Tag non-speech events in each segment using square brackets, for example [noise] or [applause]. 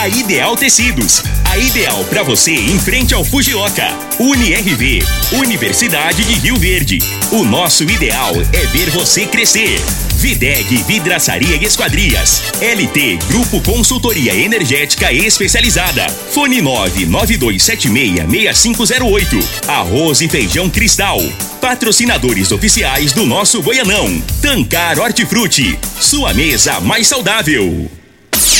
A Ideal Tecidos. A ideal para você em frente ao Fujioka. UniRV. Universidade de Rio Verde. O nosso ideal é ver você crescer. Videg Vidraçaria e Esquadrias. LT Grupo Consultoria Energética Especializada. Fone 992766508. Arroz e Feijão Cristal. Patrocinadores oficiais do nosso Goianão. Tancar Hortifruti. Sua mesa mais saudável.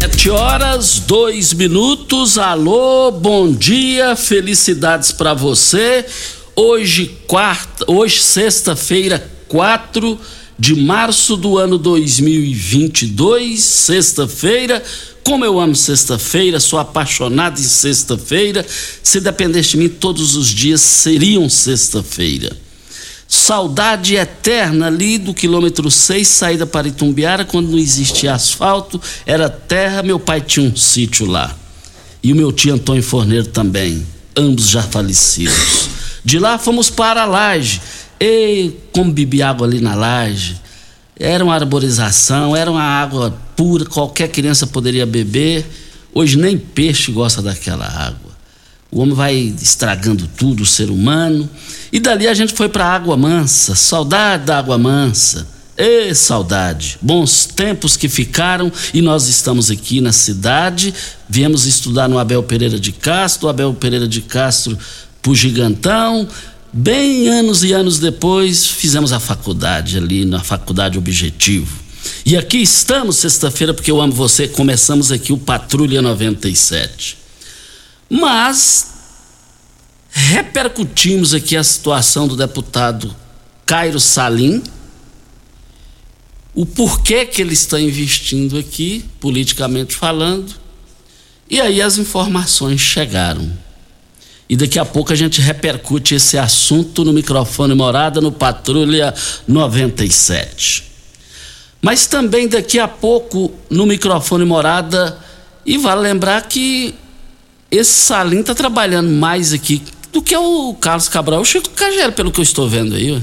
Sete horas, dois minutos. Alô, bom dia, felicidades para você. Hoje, quarta, hoje, sexta-feira, 4 de março do ano 2022, sexta-feira. Como eu amo sexta-feira, sou apaixonado em sexta-feira. Se dependesse de mim, todos os dias seriam sexta-feira. Saudade eterna ali do quilômetro 6, saída para Itumbiara, quando não existia asfalto, era terra, meu pai tinha um sítio lá. E o meu tio Antônio Forneiro também, ambos já falecidos. De lá fomos para a laje. E como bebi água ali na laje. Era uma arborização, era uma água pura, qualquer criança poderia beber. Hoje nem peixe gosta daquela água. O homem vai estragando tudo, o ser humano. E dali a gente foi para a Água Mansa. Saudade da Água Mansa. Ê, saudade. Bons tempos que ficaram e nós estamos aqui na cidade. Viemos estudar no Abel Pereira de Castro, Abel Pereira de Castro pro Gigantão. Bem anos e anos depois, fizemos a faculdade ali, na Faculdade Objetivo. E aqui estamos, sexta-feira, porque eu amo você. Começamos aqui o Patrulha 97. Mas repercutimos aqui a situação do deputado Cairo Salim, o porquê que ele está investindo aqui, politicamente falando, e aí as informações chegaram. E daqui a pouco a gente repercute esse assunto no microfone Morada no Patrulha 97. Mas também daqui a pouco no microfone Morada, e vale lembrar que esse Salim está trabalhando mais aqui do que o Carlos Cabral, o Chico Cagero, pelo que eu estou vendo aí.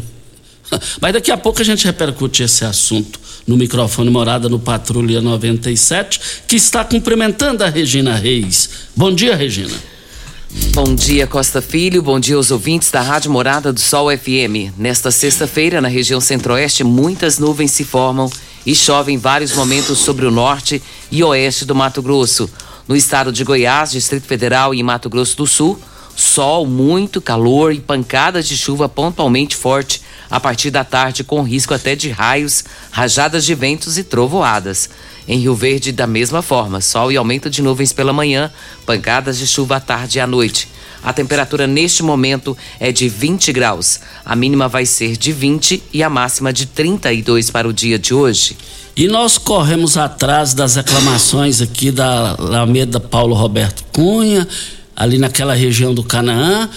[laughs] Mas daqui a pouco a gente repercute esse assunto no microfone Morada no Patrulha 97, que está cumprimentando a Regina Reis. Bom dia, Regina. Bom dia, Costa Filho. Bom dia aos ouvintes da Rádio Morada do Sol FM. Nesta sexta-feira, na região centro-oeste, muitas nuvens se formam e chovem em vários momentos sobre o norte e oeste do Mato Grosso. No estado de Goiás, Distrito Federal e Mato Grosso do Sul, sol, muito calor e pancadas de chuva pontualmente forte a partir da tarde, com risco até de raios, rajadas de ventos e trovoadas. Em Rio Verde, da mesma forma, sol e aumento de nuvens pela manhã, pancadas de chuva à tarde e à noite. A temperatura neste momento é de 20 graus. A mínima vai ser de 20 e a máxima de 32 para o dia de hoje. E nós corremos atrás das reclamações aqui da Alameda Paulo Roberto Cunha, ali naquela região do Canaã.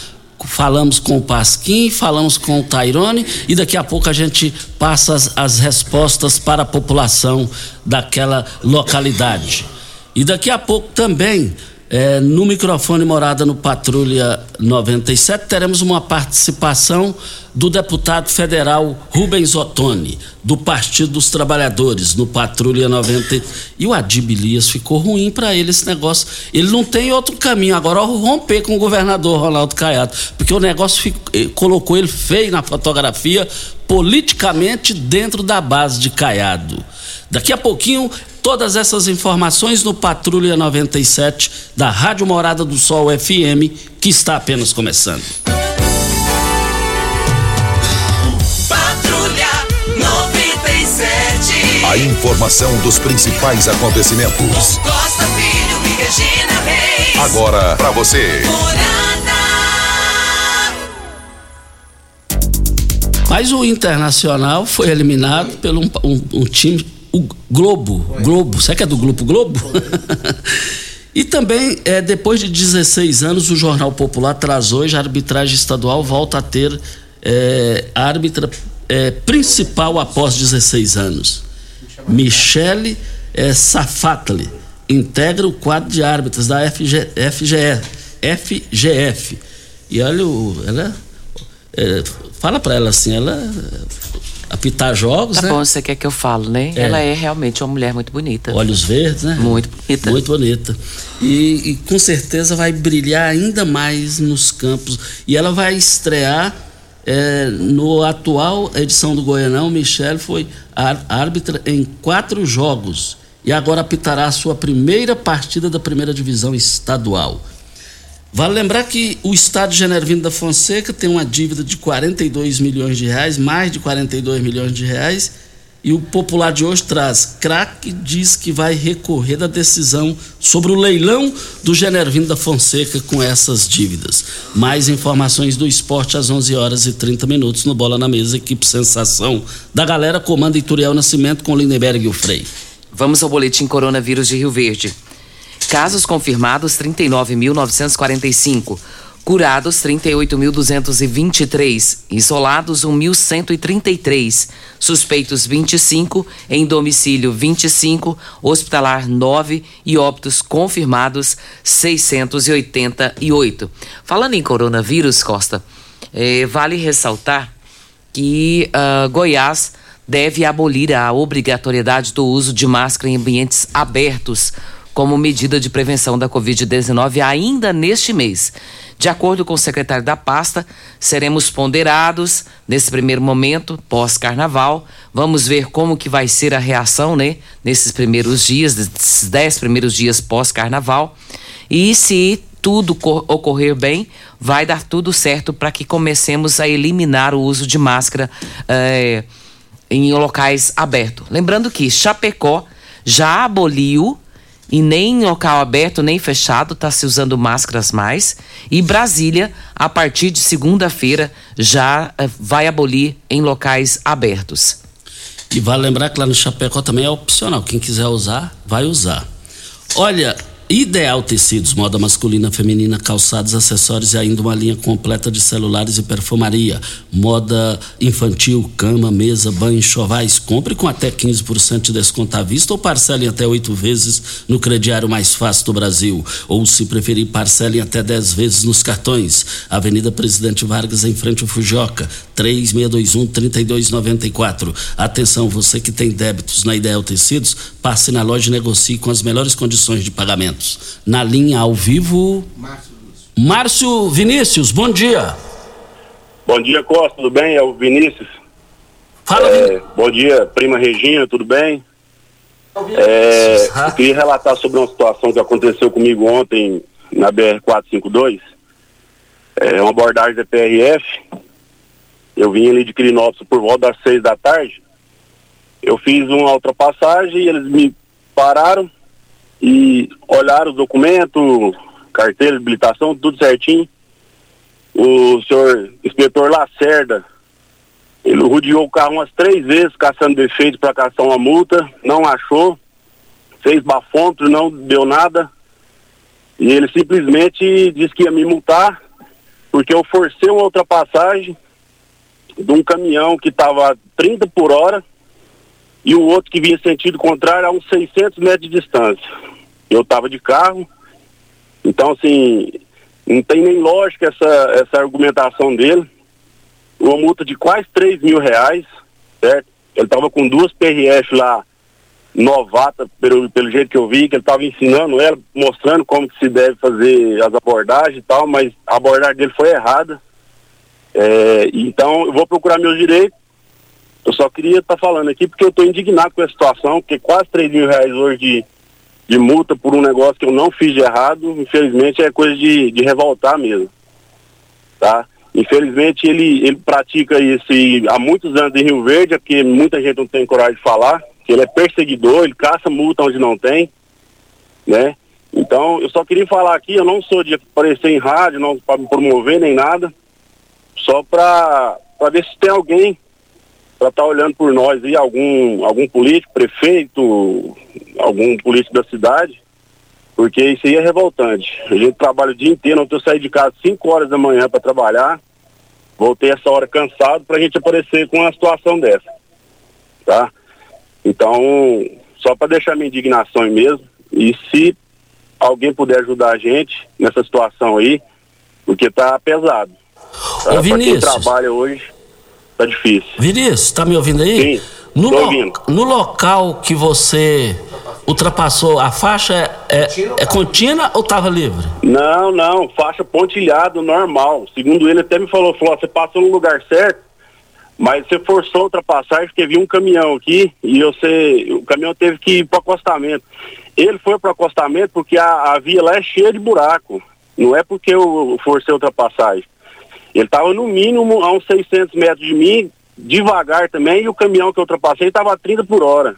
Falamos com o Pasquim, falamos com o Tairone e daqui a pouco a gente passa as, as respostas para a população daquela localidade. E daqui a pouco também É, no microfone Morada no Patrulha 97, teremos uma participação do deputado federal Rubens Ottoni, do Partido dos Trabalhadores, no Patrulha 90. E o Adib Elias ficou ruim para ele esse negócio. Ele não tem outro caminho agora romper com o governador Ronaldo Caiado, porque o negócio ficou, eh, colocou ele feio na fotografia, politicamente dentro da base de Caiado. Daqui a pouquinho Todas essas informações no Patrulha 97 da Rádio Morada do Sol FM, que está apenas começando. Patrulha 97. A informação dos principais acontecimentos. Costa Filho e Regina Reis. Agora para você. Mas o Internacional foi eliminado pelo um, um, um time o Globo, Globo, será que é do Grupo Globo? [laughs] e também, é, depois de 16 anos, o Jornal Popular traz hoje a arbitragem estadual volta a ter é, a árbitra é, principal após 16 anos. Michele é, Safatli integra o quadro de árbitras da FG, FGE, FGF. E olha, ela é, fala para ela assim, ela apitar jogos, tá né? bom, você quer que eu falo, né? É. Ela é realmente uma mulher muito bonita. Olhos verdes, né? Muito bonita. Muito bonita. E, e, com certeza vai brilhar ainda mais nos campos. E ela vai estrear é, no atual edição do Goianão. Michele foi árbitra em quatro jogos. E agora apitará a sua primeira partida da primeira divisão estadual. Vale lembrar que o Estado de Genervino da Fonseca tem uma dívida de 42 milhões de reais, mais de 42 milhões de reais, e o popular de hoje traz. Crack diz que vai recorrer da decisão sobre o leilão do Genervino da Fonseca com essas dívidas. Mais informações do esporte às 11 horas e 30 minutos no Bola na Mesa, equipe Sensação da galera comanda Ituriel Nascimento com Lindenberg e o Frei. Vamos ao boletim coronavírus de Rio Verde. Casos confirmados 39.945. Curados 38.223, isolados 1.133, suspeitos 25, em domicílio 25, hospitalar 9 e óbitos confirmados 688. Falando em coronavírus, Costa, eh, vale ressaltar que uh, Goiás deve abolir a obrigatoriedade do uso de máscara em ambientes abertos como medida de prevenção da Covid-19 ainda neste mês. De acordo com o secretário da pasta, seremos ponderados nesse primeiro momento, pós-carnaval. Vamos ver como que vai ser a reação, né? Nesses primeiros dias, nesses dez primeiros dias pós-carnaval. E se tudo ocorrer bem, vai dar tudo certo para que comecemos a eliminar o uso de máscara eh, em locais abertos. Lembrando que Chapecó já aboliu e nem em local aberto nem fechado está se usando máscaras mais. E Brasília, a partir de segunda-feira, já eh, vai abolir em locais abertos. E vale lembrar que lá no Chapecó também é opcional. Quem quiser usar, vai usar. Olha, Ideal Tecidos, moda masculina, feminina, calçados, acessórios e ainda uma linha completa de celulares e perfumaria. Moda infantil, cama, mesa, banho, chovais. Compre com até 15% de desconto à vista ou parcele até oito vezes no crediário mais fácil do Brasil. Ou, se preferir, parcele até 10 vezes nos cartões. Avenida Presidente Vargas, em frente ao Fujoca, 3621-3294. Atenção, você que tem débitos na Ideal Tecidos, passe na loja e negocie com as melhores condições de pagamento. Na linha ao vivo. Márcio Vinícius, bom dia. Bom dia, Costa, tudo bem? É o Vinícius. Fala, é, Bom dia, prima Regina, tudo bem? É, queria relatar sobre uma situação que aconteceu comigo ontem na BR-452. É uma abordagem da PRF. Eu vim ali de Crinópolis por volta das seis da tarde. Eu fiz uma ultrapassagem e eles me pararam e olharam os documentos, carteira habilitação, tudo certinho. O senhor inspetor Lacerda, ele rodeou o carro umas três vezes caçando defeito para caçar uma multa, não achou, fez bafômetro, não deu nada. E ele simplesmente disse que ia me multar, porque eu forcei uma ultrapassagem de um caminhão que estava 30 por hora e o outro que vinha sentido contrário a uns 600 metros de distância. Eu estava de carro, Então, assim, não tem nem lógica essa, essa argumentação dele. Uma multa de quase 3 mil reais, certo? Ele estava com duas PRF lá, novata, pelo, pelo jeito que eu vi, que ele estava ensinando ela, mostrando como que se deve fazer as abordagens e tal, mas a abordagem dele foi errada. É, então, eu vou procurar meus direitos. Eu só queria estar tá falando aqui porque eu estou indignado com a situação, porque quase 3 mil reais hoje de, de multa por um negócio que eu não fiz de errado, infelizmente é coisa de, de revoltar mesmo. Tá? Infelizmente ele, ele pratica isso há muitos anos em Rio Verde, é porque muita gente não tem coragem de falar, que ele é perseguidor, ele caça multa onde não tem, né? Então, eu só queria falar aqui, eu não sou de aparecer em rádio, não para me promover nem nada, só para ver se tem alguém para estar tá olhando por nós aí, algum, algum político, prefeito, algum político da cidade, porque isso aí é revoltante. A gente trabalha o dia inteiro, ontem eu saí de casa 5 horas da manhã para trabalhar, voltei essa hora cansado para a gente aparecer com uma situação dessa, tá? Então, só para deixar minha indignação aí mesmo, e se alguém puder ajudar a gente nessa situação aí, porque tá pesado. Tá? Vinícius. quem trabalha hoje, tá difícil. Vinícius, tá me ouvindo aí? Sim, no, lo- ouvindo. no local que você ultrapassou, a faixa é, é, é contínua ou tava livre? Não, não, faixa pontilhado normal. Segundo ele até me falou, falou, você passou no lugar certo, mas você forçou a ultrapassagem porque viu um caminhão aqui e você, o caminhão teve que ir para acostamento. Ele foi para acostamento porque a, a via lá é cheia de buraco. Não é porque eu forcei a ultrapassagem. Ele estava no mínimo a uns 600 metros de mim, devagar também, e o caminhão que eu ultrapassei estava a 30 por hora.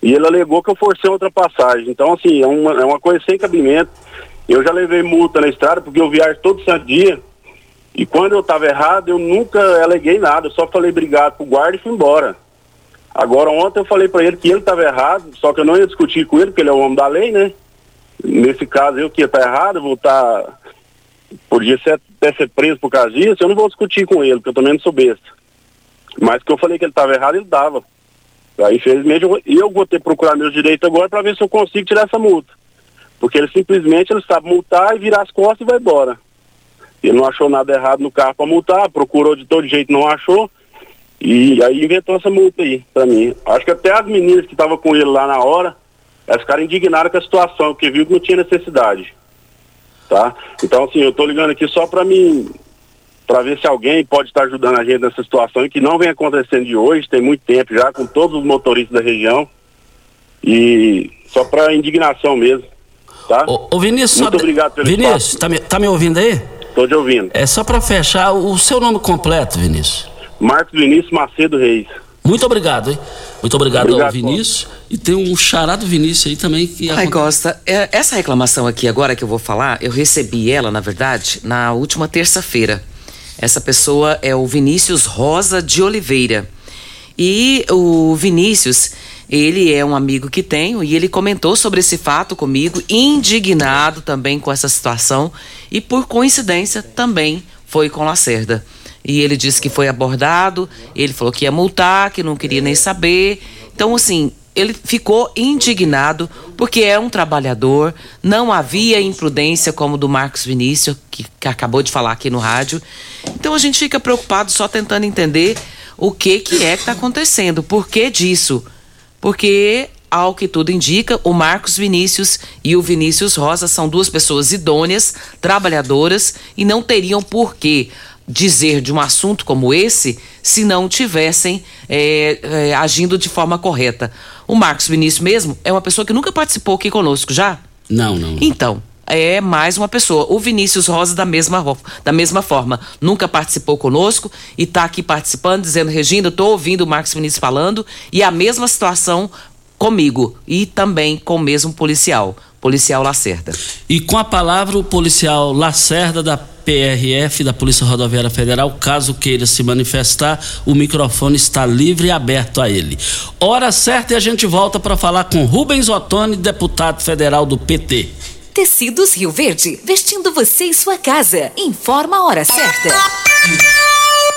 E ele alegou que eu forcei a ultrapassagem. Então, assim, é uma, é uma coisa sem cabimento. Eu já levei multa na estrada porque eu viajo todo santo dia. E quando eu estava errado, eu nunca aleguei nada. Eu só falei obrigado pro guarda e fui embora. Agora, ontem eu falei para ele que ele estava errado, só que eu não ia discutir com ele, porque ele é o homem da lei, né? Nesse caso, eu que ia estar errado, eu vou estar. Podia ser, até ser preso por causa disso, eu não vou discutir com ele, porque eu também não sou besta. Mas que eu falei que ele estava errado, ele dava. Aí, infelizmente, eu, eu vou ter que procurar meus direitos agora para ver se eu consigo tirar essa multa. Porque ele simplesmente ele sabe multar e virar as costas e vai embora. Ele não achou nada errado no carro para multar, procurou de todo jeito, não achou. E aí inventou essa multa aí pra mim. Acho que até as meninas que estavam com ele lá na hora, elas ficaram indignadas com a situação, porque viu que não tinha necessidade. Tá? Então, assim, eu tô ligando aqui só pra mim, pra ver se alguém pode estar ajudando a gente nessa situação e que não vem acontecendo de hoje, tem muito tempo já, com todos os motoristas da região. E só pra indignação mesmo. Tá? Ô, ô, Vinícius, Muito obrigado pelo Vinícius, espaço. tá me, tá me ouvindo aí? Tô te ouvindo. É só para fechar o seu nome completo, Vinícius. Marcos Vinícius Macedo Reis. Muito obrigado, hein? Muito obrigado, ao Obrigado, Vinícius. E tem um charado Vinícius aí também que Ai, Costa, é, essa reclamação aqui agora que eu vou falar, eu recebi ela, na verdade, na última terça-feira. Essa pessoa é o Vinícius Rosa de Oliveira. E o Vinícius, ele é um amigo que tenho e ele comentou sobre esse fato comigo, indignado também com essa situação e por coincidência também foi com Lacerda. E ele disse que foi abordado, ele falou que ia multar, que não queria nem saber. Então, assim, ele ficou indignado porque é um trabalhador, não havia imprudência como do Marcos Vinícius, que, que acabou de falar aqui no rádio. Então a gente fica preocupado só tentando entender o que, que é que está acontecendo, por que disso. Porque, ao que tudo indica, o Marcos Vinícius e o Vinícius Rosa são duas pessoas idôneas, trabalhadoras e não teriam por que dizer de um assunto como esse se não tivessem é, é, agindo de forma correta. O Marcos Vinícius mesmo é uma pessoa que nunca participou aqui conosco, já? Não, não. não. Então, é mais uma pessoa. O Vinícius Rosa, da mesma, da mesma forma, nunca participou conosco e está aqui participando, dizendo: Regina, estou ouvindo o Marcos Vinícius falando, e a mesma situação comigo e também com o mesmo policial, policial Lacerda. E com a palavra o policial Lacerda da PRF, da Polícia Rodoviária Federal, caso queira se manifestar, o microfone está livre e aberto a ele. Hora certa e a gente volta para falar com Rubens Ottoni, deputado federal do PT. Tecidos Rio Verde, vestindo você e sua casa. Informa a hora certa.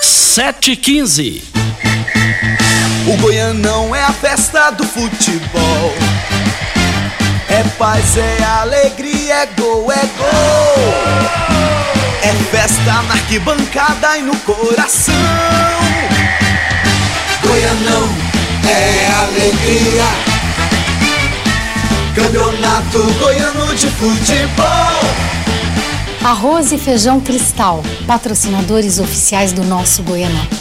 7h15. O Goianão é a festa do futebol. É paz, é alegria, é gol, é gol. É festa na arquibancada e no coração. Goianão é alegria. Campeonato Goiano de Futebol. Arroz e feijão cristal, patrocinadores oficiais do nosso Goianão.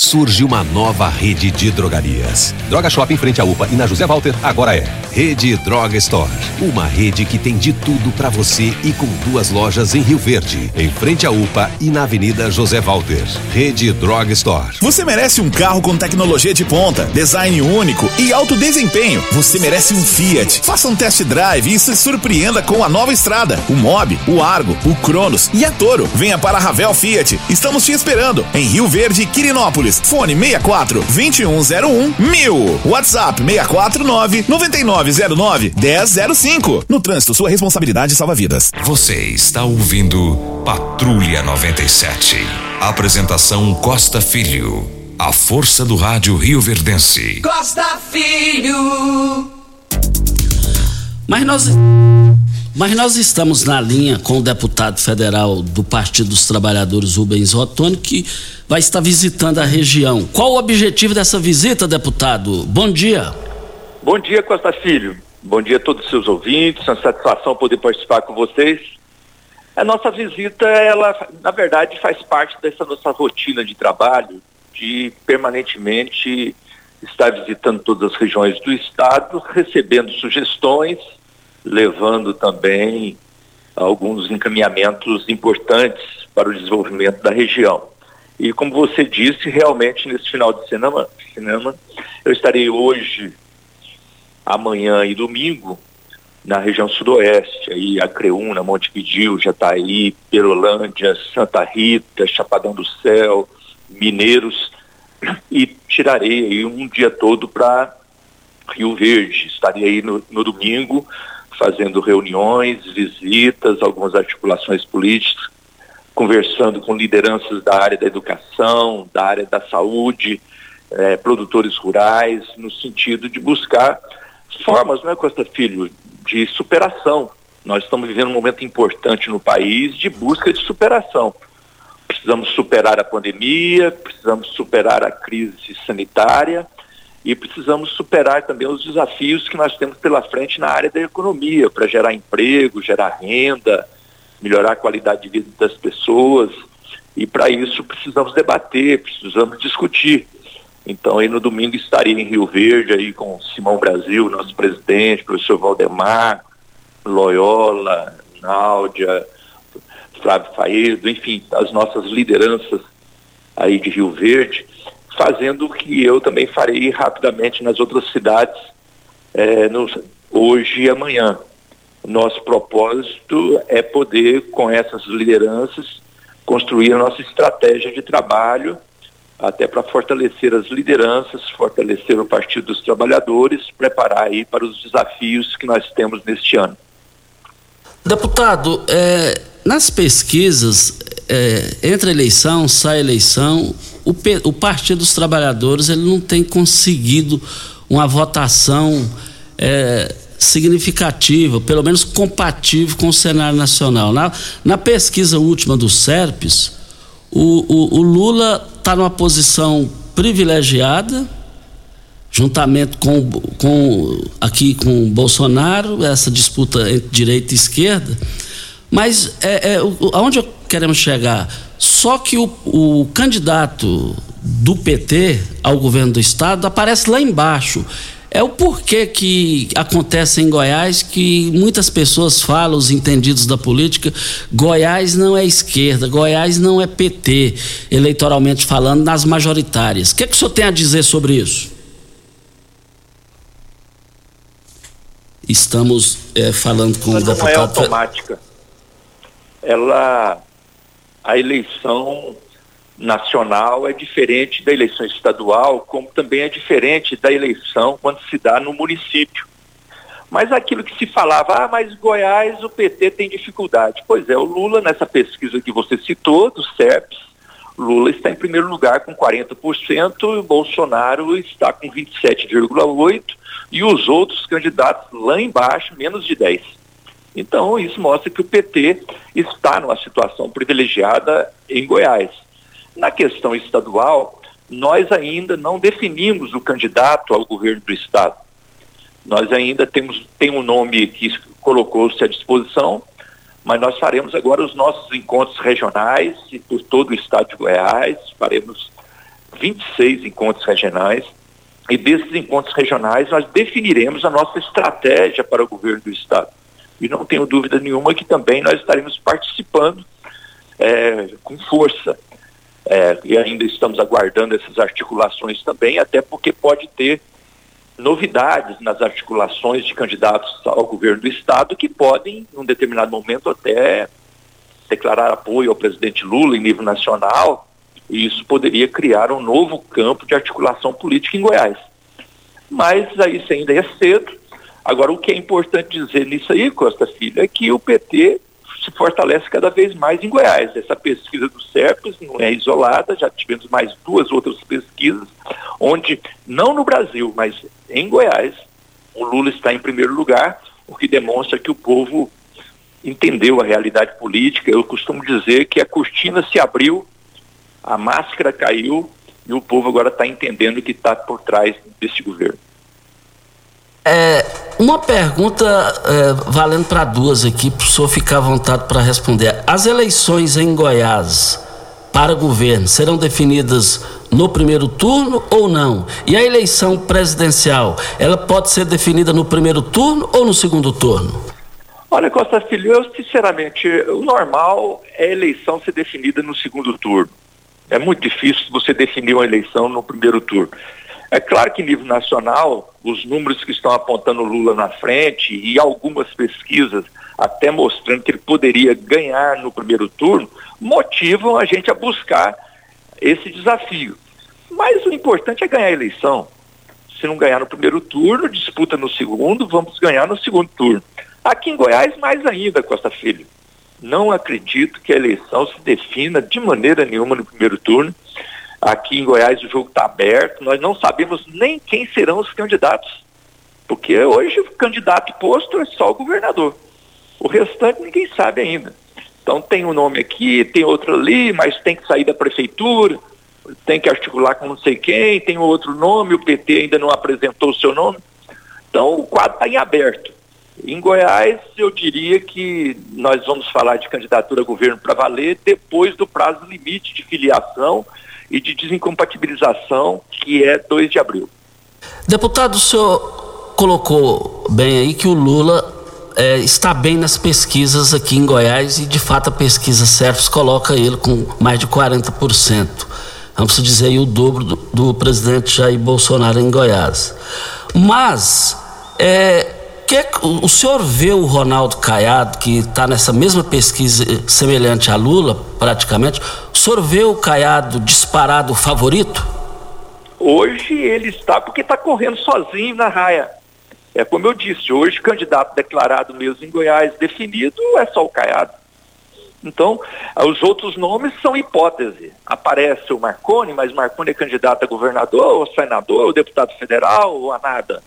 Surge uma nova rede de drogarias. Droga Shop em frente à UPA e na José Walter agora é Rede Droga Store. Uma rede que tem de tudo para você e com duas lojas em Rio Verde, em frente à UPA e na Avenida José Walter. Rede Droga Store. Você merece um carro com tecnologia de ponta, design único e alto desempenho. Você merece um Fiat. Faça um test drive e se surpreenda com a nova estrada, o Mob, o Argo, o Cronos e a Toro. Venha para a Ravel Fiat. Estamos te esperando em Rio Verde, Quirinópolis. Fone 64 2101 1000. WhatsApp 649 9909 1005. No trânsito, sua responsabilidade salva vidas. Você está ouvindo Patrulha 97. Apresentação Costa Filho. A força do rádio Rio Verdense. Costa Filho. Mas nós, mas nós estamos na linha com o deputado federal do Partido dos Trabalhadores, Rubens Ottoni, que vai estar visitando a região. Qual o objetivo dessa visita, deputado? Bom dia. Bom dia, Costa Filho. Bom dia a todos os seus ouvintes. É uma satisfação poder participar com vocês. A nossa visita, ela, na verdade, faz parte dessa nossa rotina de trabalho, de permanentemente estar visitando todas as regiões do estado, recebendo sugestões, levando também alguns encaminhamentos importantes para o desenvolvimento da região. E como você disse, realmente nesse final de cinema, cinema eu estarei hoje, amanhã e domingo na região sudoeste, aí Acreúna, Montevidil, Jataí, Perolândia, Santa Rita, Chapadão do Céu, Mineiros, e tirarei aí um dia todo para Rio Verde. Estarei aí no, no domingo fazendo reuniões, visitas, algumas articulações políticas, conversando com lideranças da área da educação, da área da saúde, eh, produtores rurais, no sentido de buscar formas, não é Costa Filho, de superação. Nós estamos vivendo um momento importante no país de busca de superação. Precisamos superar a pandemia, precisamos superar a crise sanitária e precisamos superar também os desafios que nós temos pela frente na área da economia, para gerar emprego, gerar renda, melhorar a qualidade de vida das pessoas. E para isso precisamos debater, precisamos discutir. Então, aí no domingo estaria em Rio Verde aí com Simão Brasil, nosso presidente, professor Valdemar, Loyola, Náudia, Flávio Faedo, enfim, as nossas lideranças aí de Rio Verde, fazendo o que eu também farei rapidamente nas outras cidades é, no, hoje e amanhã. Nosso propósito é poder, com essas lideranças, construir a nossa estratégia de trabalho até para fortalecer as lideranças, fortalecer o Partido dos Trabalhadores, preparar aí para os desafios que nós temos neste ano. Deputado, é, nas pesquisas, é, entre eleição, sai eleição, o, o, Partido dos Trabalhadores ele não tem conseguido uma votação é, significativa, pelo menos compatível com o cenário nacional. Na, na pesquisa última do SERPES, o, o, o Lula está numa posição privilegiada, juntamente com, com aqui com Bolsonaro, essa disputa entre direita e esquerda. Mas é, é, aonde queremos chegar? Só que o, o candidato do PT ao governo do estado aparece lá embaixo. É o porquê que acontece em Goiás que muitas pessoas falam, os entendidos da política, Goiás não é esquerda, Goiás não é PT, eleitoralmente falando, nas majoritárias. O que, é que o senhor tem a dizer sobre isso? estamos é, falando com Mas o não deputado. é automática. Ela, a eleição nacional é diferente da eleição estadual, como também é diferente da eleição quando se dá no município. Mas aquilo que se falava, ah, mas Goiás o PT tem dificuldade. Pois é, o Lula, nessa pesquisa que você citou, do CEPS, Lula está em primeiro lugar com 40% e o Bolsonaro está com 27,8% e os outros candidatos lá embaixo, menos de 10%. Então, isso mostra que o PT está numa situação privilegiada em Goiás. Na questão estadual, nós ainda não definimos o candidato ao governo do Estado. Nós ainda temos tem um nome que colocou-se à disposição, mas nós faremos agora os nossos encontros regionais por todo o estado de Goiás, faremos 26 encontros regionais, e desses encontros regionais nós definiremos a nossa estratégia para o governo do estado. E não tenho dúvida nenhuma que também nós estaremos participando é, com força. É, e ainda estamos aguardando essas articulações também, até porque pode ter novidades nas articulações de candidatos ao governo do Estado que podem, em um determinado momento, até declarar apoio ao presidente Lula em nível nacional, e isso poderia criar um novo campo de articulação política em Goiás. Mas aí isso ainda é cedo. Agora, o que é importante dizer nisso aí, Costa Filho, é que o PT se fortalece cada vez mais em Goiás. Essa pesquisa do CERPES não é isolada, já tivemos mais duas outras pesquisas, onde, não no Brasil, mas em Goiás, o Lula está em primeiro lugar, o que demonstra que o povo entendeu a realidade política. Eu costumo dizer que a cortina se abriu, a máscara caiu e o povo agora está entendendo o que está por trás desse governo. É, uma pergunta é, valendo para duas aqui, para o senhor ficar à vontade para responder. As eleições em Goiás para governo serão definidas no primeiro turno ou não? E a eleição presidencial, ela pode ser definida no primeiro turno ou no segundo turno? Olha, Costa Filho, eu sinceramente, o normal é a eleição ser definida no segundo turno. É muito difícil você definir uma eleição no primeiro turno. É claro que nível nacional, os números que estão apontando Lula na frente e algumas pesquisas até mostrando que ele poderia ganhar no primeiro turno, motivam a gente a buscar esse desafio. Mas o importante é ganhar a eleição. Se não ganhar no primeiro turno, disputa no segundo, vamos ganhar no segundo turno. Aqui em Goiás, mais ainda, Costa Filho. Não acredito que a eleição se defina de maneira nenhuma no primeiro turno. Aqui em Goiás o jogo está aberto, nós não sabemos nem quem serão os candidatos, porque hoje o candidato posto é só o governador. O restante ninguém sabe ainda. Então tem um nome aqui, tem outro ali, mas tem que sair da prefeitura, tem que articular com não sei quem, tem outro nome, o PT ainda não apresentou o seu nome. Então o quadro está em aberto. Em Goiás, eu diria que nós vamos falar de candidatura a governo para valer depois do prazo limite de filiação e de desincompatibilização, que é 2 de abril. Deputado, o senhor colocou bem aí que o Lula é, está bem nas pesquisas aqui em Goiás e de fato a pesquisa CERFES coloca ele com mais de 40%. Vamos dizer aí o dobro do, do presidente Jair Bolsonaro em Goiás. Mas é, que, o senhor vê o Ronaldo Caiado, que está nessa mesma pesquisa semelhante a Lula, praticamente, o senhor vê o Caiado disparado favorito? Hoje ele está porque está correndo sozinho na raia. É como eu disse, hoje candidato declarado mesmo em Goiás definido é só o Caiado. Então, os outros nomes são hipótese. Aparece o Marconi, mas Marconi é candidato a governador, ou senador, ou deputado federal, ou a nada.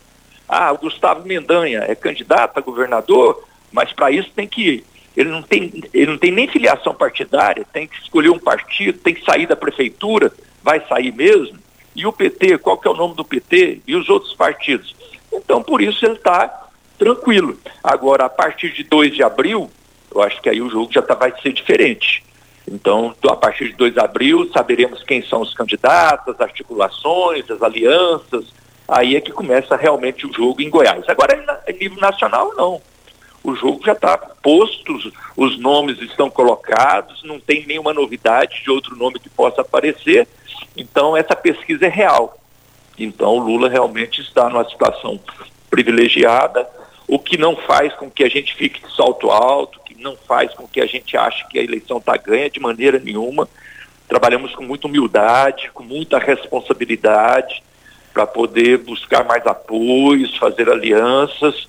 Ah, o Gustavo Mendanha é candidato a governador, mas para isso tem que ele não tem, ele não tem nem filiação partidária, tem que escolher um partido, tem que sair da prefeitura, vai sair mesmo. E o PT, qual que é o nome do PT? E os outros partidos? Então, por isso ele está tranquilo. Agora, a partir de 2 de abril, eu acho que aí o jogo já tá, vai ser diferente. Então, a partir de 2 de abril, saberemos quem são os candidatos, as articulações, as alianças. Aí é que começa realmente o jogo em Goiás. Agora, em nível nacional, não. O jogo já está posto, os nomes estão colocados, não tem nenhuma novidade de outro nome que possa aparecer. Então, essa pesquisa é real. Então, o Lula realmente está numa situação privilegiada. o que não faz com que a gente fique de salto alto, que não faz com que a gente ache que a eleição está ganha de maneira nenhuma. Trabalhamos com muita humildade, com muita responsabilidade, para poder buscar mais apoios, fazer alianças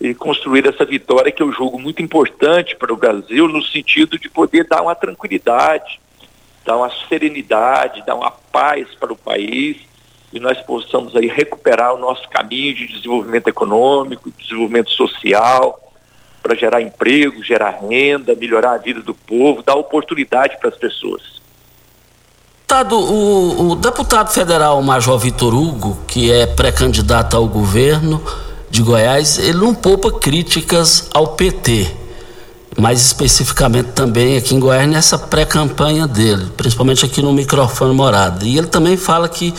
e construir essa vitória que eu julgo muito importante para o Brasil, no sentido de poder dar uma tranquilidade, dar uma serenidade, dar uma paz para o país e nós possamos aí recuperar o nosso caminho de desenvolvimento econômico, desenvolvimento social, para gerar emprego, gerar renda, melhorar a vida do povo, dar oportunidade para as pessoas. O, o deputado federal Major Vitor Hugo, que é pré-candidato ao governo de Goiás, ele não poupa críticas ao PT, mais especificamente também aqui em Goiás, nessa pré-campanha dele, principalmente aqui no microfone morado. E ele também fala que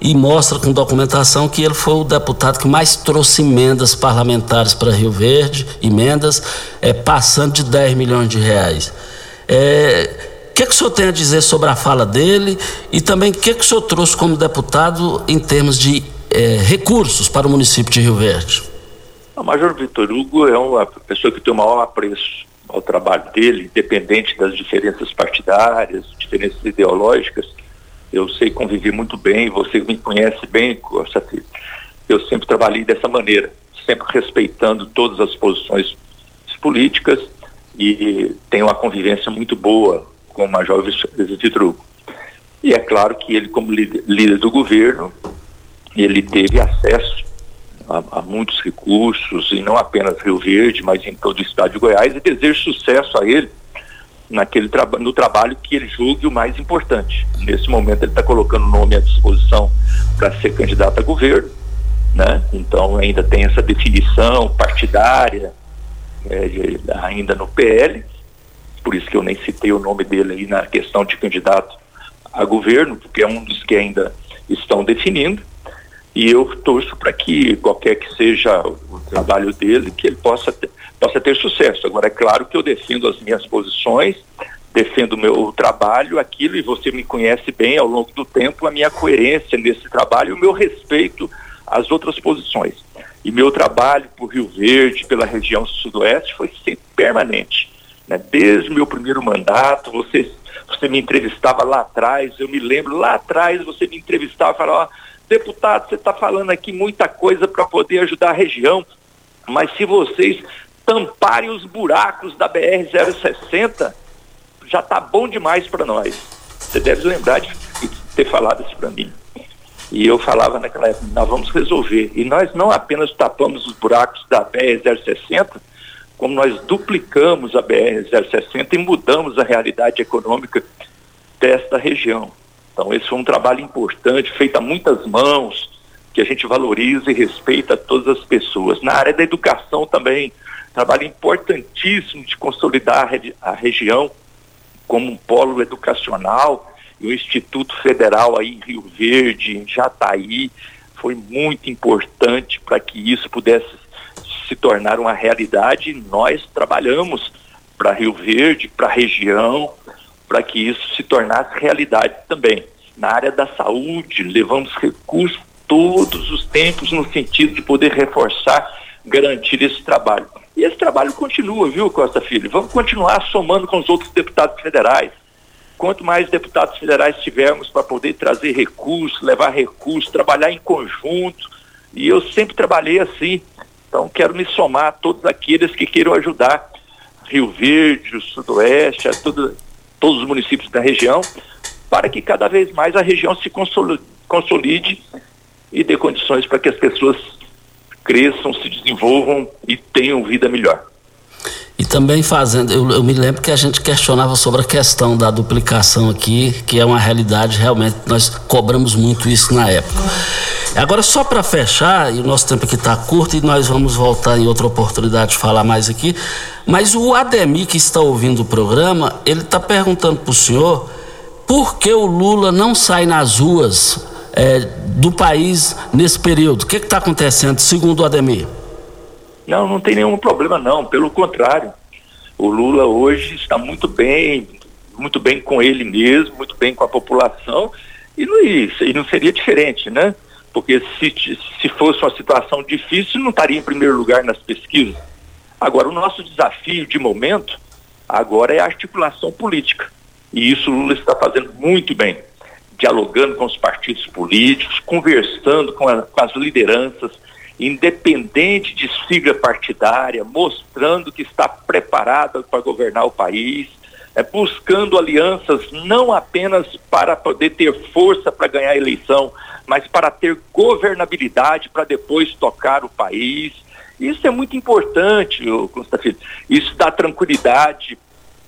e mostra com documentação que ele foi o deputado que mais trouxe emendas parlamentares para Rio Verde, emendas é, passando de 10 milhões de reais. É, que, que o senhor tem a dizer sobre a fala dele e também o que, que o senhor trouxe como deputado em termos de é, recursos para o município de Rio Verde? O Major Vitor Hugo é uma pessoa que tem o maior apreço ao trabalho dele, independente das diferenças partidárias, diferenças ideológicas eu sei conviver muito bem, você me conhece bem, Eu sempre trabalhei dessa maneira, sempre respeitando todas as posições políticas e tenho uma convivência muito boa com o Major Vitor Hugo. E é claro que ele, como líder do governo, ele teve acesso a, a, muitos recursos, e não apenas Rio Verde, mas em todo o estado de Goiás, e desejo sucesso a ele naquele traba no trabalho que ele julgue o mais importante. Nesse momento ele está colocando o nome à disposição para ser candidato a governo, né? Então ainda tem essa definição partidária é, ainda no PL, por isso que eu nem citei o nome dele aí na questão de candidato a governo, porque é um dos que ainda estão definindo. E eu torço para que qualquer que seja o trabalho dele, que ele possa ter, possa ter sucesso. Agora, é claro que eu defendo as minhas posições, defendo o meu trabalho, aquilo, e você me conhece bem ao longo do tempo, a minha coerência nesse trabalho e o meu respeito às outras posições. E meu trabalho por Rio Verde, pela região sudoeste, foi sempre permanente. Né? Desde o meu primeiro mandato, você, você me entrevistava lá atrás, eu me lembro, lá atrás você me entrevistava e falava, deputado, você está falando aqui muita coisa para poder ajudar a região, mas se vocês tamparem os buracos da BR-060, já está bom demais para nós. Você deve lembrar de ter falado isso para mim. E eu falava naquela época, nós vamos resolver. E nós não apenas tapamos os buracos da BR-060, como nós duplicamos a BR-060 e mudamos a realidade econômica desta região. Então, esse foi um trabalho importante, feito a muitas mãos, que a gente valoriza e respeita todas as pessoas. Na área da educação também, trabalho importantíssimo de consolidar a, região como um polo educacional e o Instituto Federal aí em Rio Verde, em Jataí, foi muito importante para que isso pudesse se tornar uma realidade. Nós trabalhamos para Rio Verde, para a região, para que isso se tornasse realidade também. Na área da saúde, levamos recursos todos os tempos no sentido de poder reforçar, garantir esse trabalho. E esse trabalho continua, viu, Costa Filho? Vamos continuar somando com os outros deputados federais. Quanto mais deputados federais tivermos para poder trazer recursos, levar recursos, trabalhar em conjunto, e eu sempre trabalhei assim. Então, quero me somar a todos aqueles que queiram ajudar Rio Verde, o Sudoeste, todos os municípios da região, para que cada vez mais a região se consolide e dê condições para que as pessoas cresçam, se desenvolvam e tenham vida melhor. E também fazendo, eu, eu, me lembro que a gente questionava sobre a questão da duplicação aqui, que é uma realidade, realmente, nós cobramos muito isso na época. Agora, só para fechar, e o nosso tempo aqui está curto e nós vamos voltar em outra oportunidade de falar mais aqui, mas o Ademir que está ouvindo o programa, ele está perguntando para o senhor por que o Lula não sai nas ruas é, do país nesse período? O que está acontecendo, segundo o Ademir? Não, não tem nenhum problema não, pelo contrário. O Lula hoje está muito bem, muito bem com ele mesmo, muito bem com a população, e não, isso, e não seria diferente, né? Porque se, se fosse uma situação difícil, não estaria em primeiro lugar nas pesquisas. Agora, o nosso desafio de momento, agora é a articulação política. E isso o Lula está fazendo muito bem, dialogando com os partidos políticos, conversando com, a, com as lideranças, independente de sigla partidária, mostrando que está preparada para governar o país, é, buscando alianças não apenas para poder ter força para ganhar a eleição, mas para ter governabilidade para depois tocar o país. Isso é muito importante, Constantino. Isso dá tranquilidade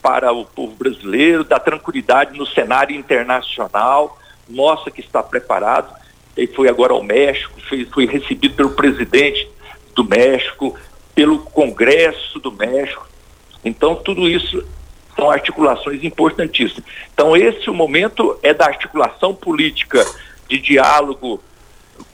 para o povo brasileiro, dá tranquilidade no cenário internacional, mostra que está preparado. Ele foi agora ao México, foi, foi recebido pelo presidente do México, pelo Congresso do México. Então, tudo isso são articulações importantíssimas. Então, esse momento é da articulação política de diálogo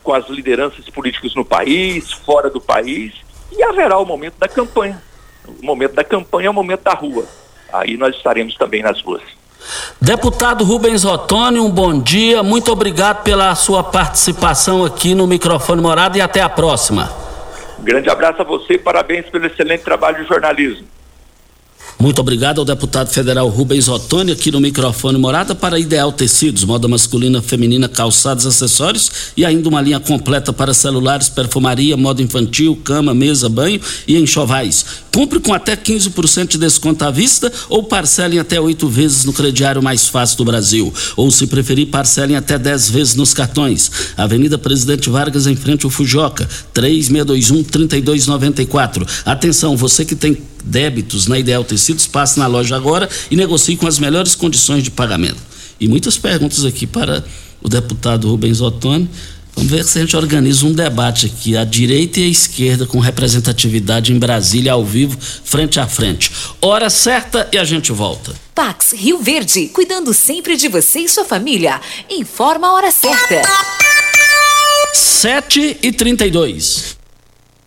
com as lideranças políticas no país, fora do país, e haverá o momento da campanha. O momento da campanha é o momento da rua. Aí nós estaremos também nas ruas. Deputado Rubens Ottoni, um bom dia. Muito obrigado pela sua participação aqui no microfone Morada e até a próxima. Um grande abraço a você e parabéns pelo excelente trabalho de jornalismo. Muito obrigado ao deputado federal Rubens Ottoni aqui no microfone Morada para Ideal Tecidos, moda masculina, feminina, calçados, acessórios e ainda uma linha completa para celulares, perfumaria, moda infantil, cama, mesa, banho e enxovais. Cumpre com até 15% de desconto à vista ou parcelem até oito vezes no crediário mais fácil do Brasil. Ou, se preferir, parcelem até 10 vezes nos cartões. Avenida Presidente Vargas, em frente ao Fujoca, 3621-3294. Atenção, você que tem débitos na Ideal Tecidos, passe na loja agora e negocie com as melhores condições de pagamento. E muitas perguntas aqui para o deputado Rubens Ottoni. Vamos ver se a gente organiza um debate aqui, a direita e a esquerda, com representatividade em Brasília, ao vivo, frente a frente. Hora certa e a gente volta. Pax Rio Verde, cuidando sempre de você e sua família. Informa a hora certa. 7 e 32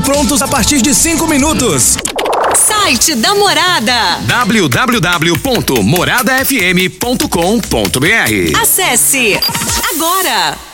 prontos a partir de cinco minutos. Site da Morada www.moradafm.com.br Acesse agora!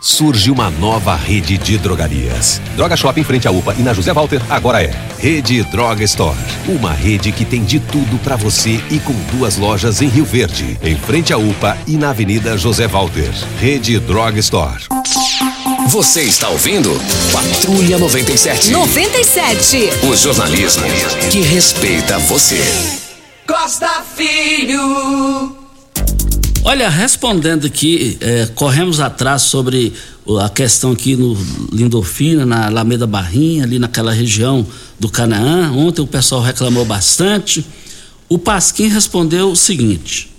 surge uma nova rede de drogarias. Droga Shop em frente à UPA e na José Walter agora é Rede Droga Store. Uma rede que tem de tudo para você e com duas lojas em Rio Verde, em frente à UPA e na Avenida José Walter. Rede Droga Store. Você está ouvindo Patrulha 97. 97. O jornalismo que respeita você. Costa Filho. Olha, respondendo aqui, é, corremos atrás sobre a questão aqui no Lindorfina, na Alameda Barrinha, ali naquela região do Canaã. Ontem o pessoal reclamou bastante. O Pasquim respondeu o seguinte: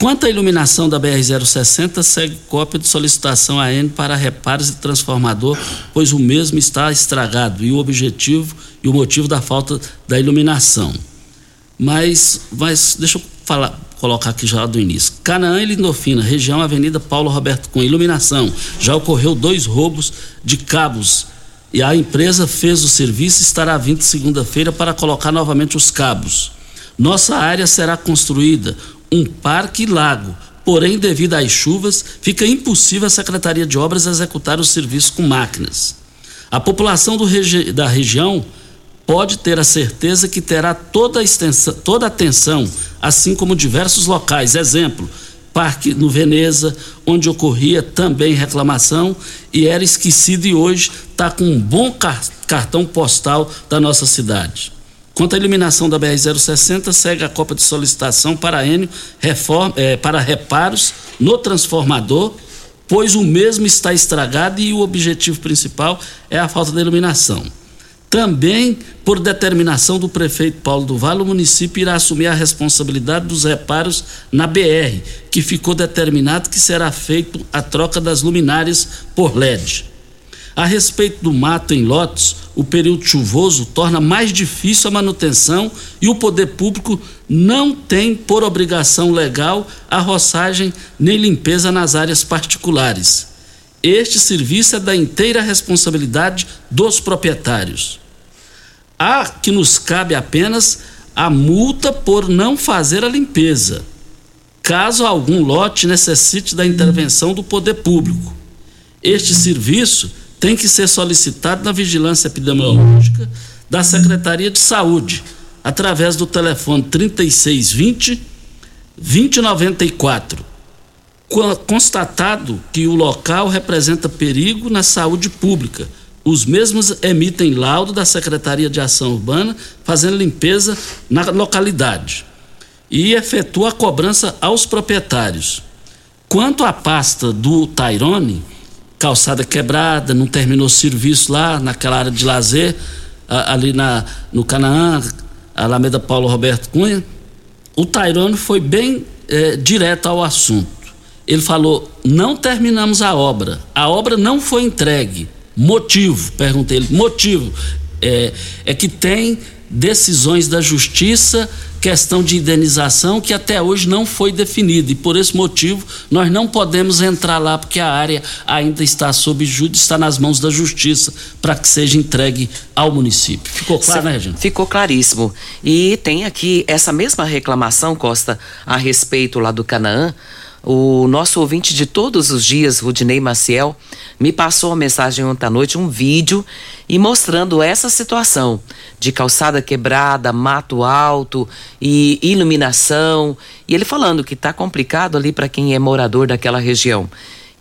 quanto à iluminação da BR-060, segue cópia de solicitação AN para reparos e transformador, pois o mesmo está estragado e o objetivo e o motivo da falta da iluminação. Mas, mas deixa eu falar, colocar aqui já do início. Canaã e Lindofina, região Avenida Paulo Roberto com iluminação. Já ocorreu dois roubos de cabos e a empresa fez o serviço e estará vindo segunda-feira para colocar novamente os cabos. Nossa área será construída um parque lago, porém, devido às chuvas, fica impossível a Secretaria de Obras executar o serviço com máquinas. A população regi da região pode ter a certeza que terá toda a, extensão, toda a atenção, assim como diversos locais. Exemplo, Parque no Veneza, onde ocorria também reclamação e era esquecido e hoje está com um bom cartão postal da nossa cidade. Quanto à eliminação da BR-060, segue a Copa de solicitação para Enio reforma, é, para reparos no transformador, pois o mesmo está estragado e o objetivo principal é a falta de iluminação. Também, por determinação do prefeito Paulo do Vale, o município irá assumir a responsabilidade dos reparos na BR, que ficou determinado que será feito a troca das luminárias por LED. A respeito do mato em lotes, o período chuvoso torna mais difícil a manutenção e o poder público não tem por obrigação legal a roçagem nem limpeza nas áreas particulares. Este serviço é da inteira responsabilidade dos proprietários. Há que nos cabe apenas a multa por não fazer a limpeza, caso algum lote necessite da intervenção do poder público. Este serviço tem que ser solicitado na vigilância epidemiológica da Secretaria de Saúde, através do telefone 3620 2094. Constatado que o local representa perigo na saúde pública os mesmos emitem laudo da Secretaria de Ação Urbana fazendo limpeza na localidade e efetua a cobrança aos proprietários. Quanto à pasta do Tairone, calçada quebrada, não terminou serviço lá naquela área de lazer, ali na, no Canaã, Alameda Paulo Roberto Cunha, o Tairone foi bem é, direto ao assunto. Ele falou: não terminamos a obra, a obra não foi entregue. Motivo, perguntei ele, motivo é, é que tem decisões da justiça, questão de indenização que até hoje não foi definida e por esse motivo nós não podemos entrar lá porque a área ainda está sob júdice, está nas mãos da justiça para que seja entregue ao município. Ficou claro, né, Regina? Ficou claríssimo. E tem aqui essa mesma reclamação, Costa, a respeito lá do Canaã, o nosso ouvinte de todos os dias, Rudinei Maciel, me passou uma mensagem ontem à noite, um vídeo, e mostrando essa situação de calçada quebrada, mato alto e iluminação. E ele falando que está complicado ali para quem é morador daquela região.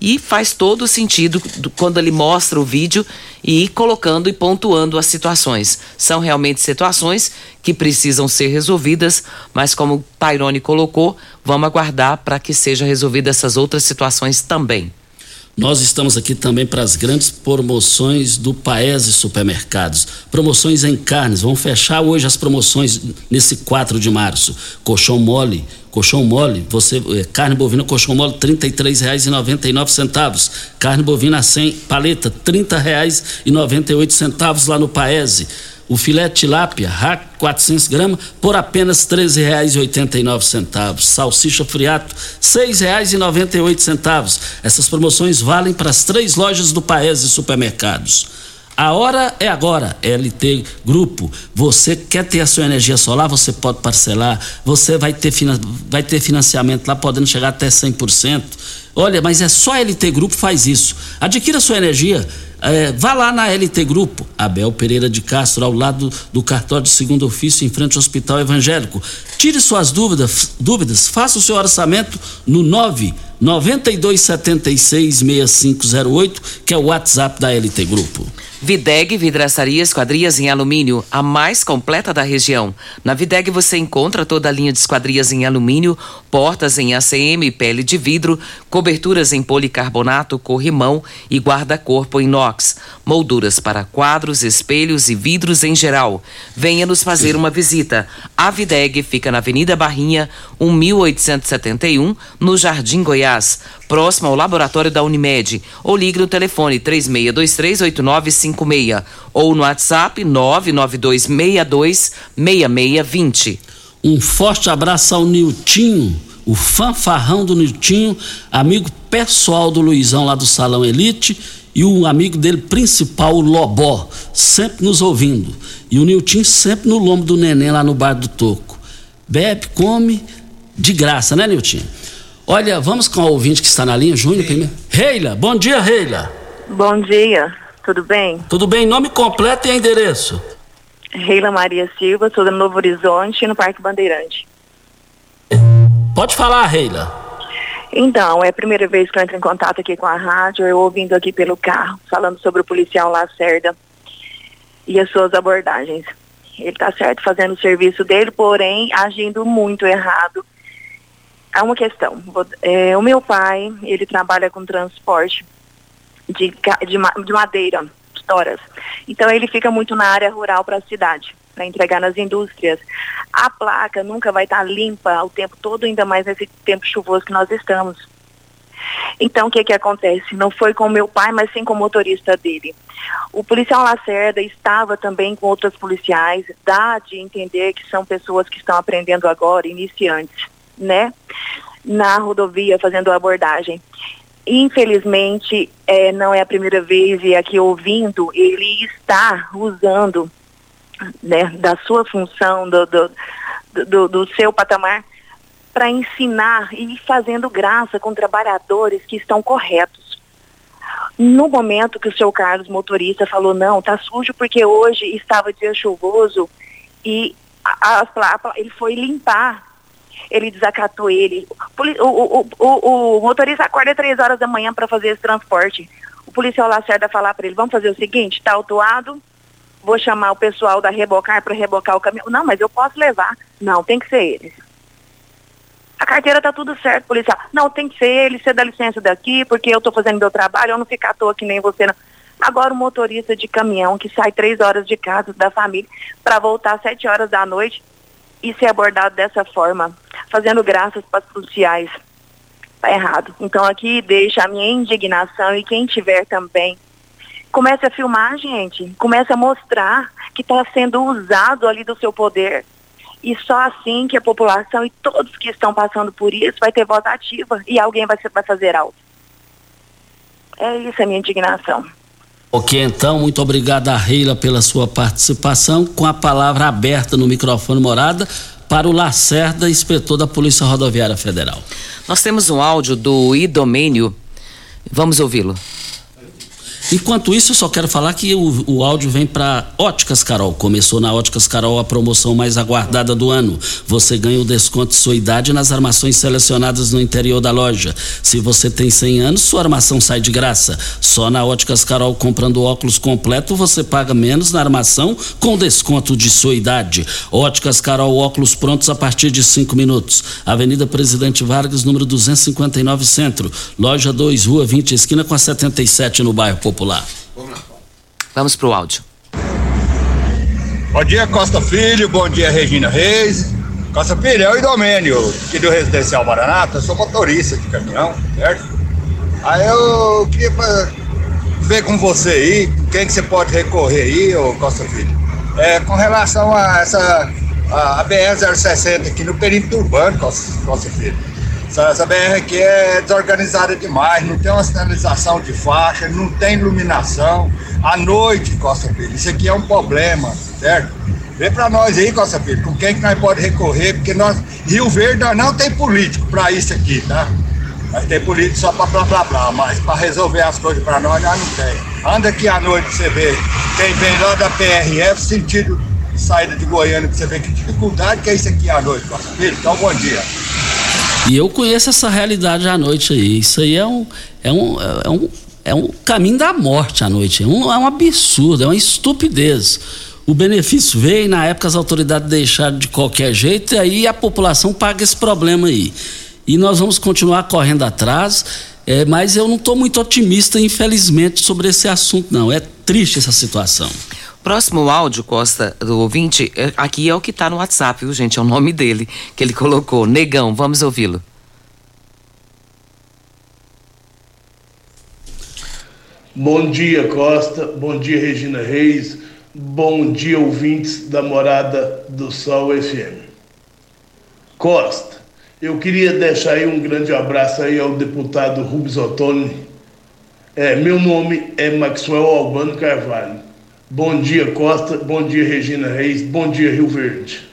E faz todo sentido quando ele mostra o vídeo e colocando e pontuando as situações. São realmente situações que precisam ser resolvidas, mas como Tairone colocou, vamos aguardar para que seja resolvida essas outras situações também. Nós estamos aqui também para as grandes promoções do Paese Supermercados. Promoções em carnes. Vão fechar hoje as promoções nesse 4 de março. Colchão mole, colchão mole, você é, carne bovina colchão mole R$ 33,99. Carne bovina sem paleta R$ 30,98 lá no Paese. O filé tilápia, rack 400 gramas, por apenas R$ 13,89. Salsicha friato, R$ 6,98. Essas promoções valem para as três lojas do Paese Supermercados. A hora é agora, LT Grupo. Você quer ter a sua energia solar, você pode parcelar, você vai ter, vai ter financiamento lá podendo chegar até 100%. Olha, mas é só a LT Grupo faz isso. Adquira sua energia é, vá lá na LT Grupo, Abel Pereira de Castro, ao lado do cartório de segundo ofício, em frente ao Hospital Evangélico. Tire suas dúvidas, dúvidas faça o seu orçamento no 9 92766508, que é o WhatsApp da LT Grupo. Videg Vidraçaria Esquadrias em Alumínio, a mais completa da região. Na Videg você encontra toda a linha de esquadrias em alumínio, portas em ACM, pele de vidro, coberturas em policarbonato, corrimão e guarda-corpo inox, molduras para quadros, espelhos e vidros em geral. Venha nos fazer uma visita. A Videg fica na Avenida Barrinha, 1871, no Jardim Goiás, próximo ao laboratório da Unimed, ou ligue no telefone 36238955 ou no WhatsApp 992626620. Um forte abraço ao Niltinho, o fanfarrão do Niltinho, amigo pessoal do Luizão lá do Salão Elite e o amigo dele principal, o Lobó, sempre nos ouvindo. E o Niltinho sempre no lombo do neném lá no bar do Toco. Bebe, come, de graça, né, Niltinho? Olha, vamos com o ouvinte que está na linha, Júnior primeiro. Reila, bom dia, Reila. Bom dia. Tudo bem? Tudo bem. Nome completo e endereço? Reila Maria Silva, sou da Novo Horizonte, no Parque Bandeirante. Pode falar, Reila. Então, é a primeira vez que eu entro em contato aqui com a rádio, eu ouvindo aqui pelo carro, falando sobre o policial Lacerda e as suas abordagens. Ele está certo fazendo o serviço dele, porém agindo muito errado. Há uma questão. É, o meu pai, ele trabalha com transporte de, de, de madeira, toras. Então ele fica muito na área rural para a cidade, para entregar nas indústrias. A placa nunca vai estar tá limpa o tempo todo, ainda mais nesse tempo chuvoso que nós estamos. Então, o que que acontece? Não foi com meu pai, mas sim com o motorista dele. O policial Lacerda estava também com outros policiais, dá de entender que são pessoas que estão aprendendo agora, iniciantes, né? Na rodovia, fazendo a abordagem. Infelizmente, é, não é a primeira vez e aqui ouvindo, ele está usando né, da sua função, do, do, do, do seu patamar, para ensinar e fazendo graça com trabalhadores que estão corretos. No momento que o seu Carlos, motorista, falou, não, tá sujo porque hoje estava dia chuvoso e a, a, a, ele foi limpar ele desacatou ele. O, o, o, o motorista acorda três horas da manhã para fazer esse transporte. O policial Lacerda falar para ele, vamos fazer o seguinte, está autuado, vou chamar o pessoal da Rebocar para rebocar o caminhão. Não, mas eu posso levar. Não, tem que ser eles. A carteira tá tudo certo, policial. Não, tem que ser ele, você dá licença daqui, porque eu estou fazendo meu trabalho, eu não ficar à toa que nem você não. Agora o motorista de caminhão que sai três horas de casa da família para voltar às sete horas da noite e ser abordado dessa forma fazendo graças para os policiais. Está errado. Então aqui deixa a minha indignação e quem tiver também. Comece a filmar, gente. Comece a mostrar que está sendo usado ali do seu poder. E só assim que a população e todos que estão passando por isso vai ter voz ativa e alguém vai, vai fazer algo. É isso a minha indignação. Ok, então, muito obrigada, Reila, pela sua participação. Com a palavra aberta no microfone morada, para o Lacerda, inspetor da Polícia Rodoviária Federal. Nós temos um áudio do Idomênio. Vamos ouvi-lo. Enquanto isso, eu só quero falar que o, o áudio vem para Óticas Carol. Começou na Óticas Carol a promoção mais aguardada do ano. Você ganha o desconto de sua idade nas armações selecionadas no interior da loja. Se você tem 100 anos, sua armação sai de graça. Só na Óticas Carol, comprando óculos completo, você paga menos na armação com desconto de sua idade. Óticas Carol, óculos prontos a partir de 5 minutos. Avenida Presidente Vargas, número 259 Centro. Loja 2, Rua 20, esquina com a 77 no bairro Popular popular. Vamos pro áudio. Bom dia, Costa Filho. Bom dia, Regina Reis. Costa Filho, é o Idomênio, aqui do Residencial Maranata. Eu sou motorista de caminhão, certo? Aí eu queria ver com você aí, quem que você pode recorrer aí, ô Costa Filho. É, com relação a essa a, a BR-060 aqui no perímetro urbano, Costa, Costa Filho. Essa, BR aqui é desorganizada demais, não tem uma sinalização de faixa, não tem iluminação. À noite, Costa Filho, isso aqui é um problema, certo? Vê para nós aí, Costa Filho, com quem que nós pode recorrer, porque nós, Rio Verde, nós não tem político para isso aqui, tá? Nós tem político só para blá blá blá, mas para resolver as coisas para nós, nós não tem. Anda aqui à noite você vê quem vem lá da PRF, sentido saída de Goiânia, pra você ver que dificuldade que é isso aqui à noite, Costa Filho. Então, bom dia. E eu conheço essa realidade à noite aí. Isso aí é um, é um, é um, é um caminho da morte à noite. É um, é um absurdo, é uma estupidez. O benefício veio, na época as autoridades deixaram de qualquer jeito, e aí a população paga esse problema aí. E nós vamos continuar correndo atrás, é, mas eu não estou muito otimista, infelizmente, sobre esse assunto, não. É triste essa situação. Próximo áudio, Costa, do ouvinte, é, aqui é o que está no WhatsApp, viu, gente? É o nome dele que ele colocou. Negão, vamos ouvi-lo. Bom dia, Costa. Bom dia, Regina Reis. Bom dia, ouvintes da Morada do Sol FM. Costa, eu queria deixar aí um grande abraço aí ao deputado Rubens Ottoni. É, meu nome é Maxwell Albano Carvalho. Bom dia, Costa. Bom dia, Regina Reis. Bom dia, Rio Verde.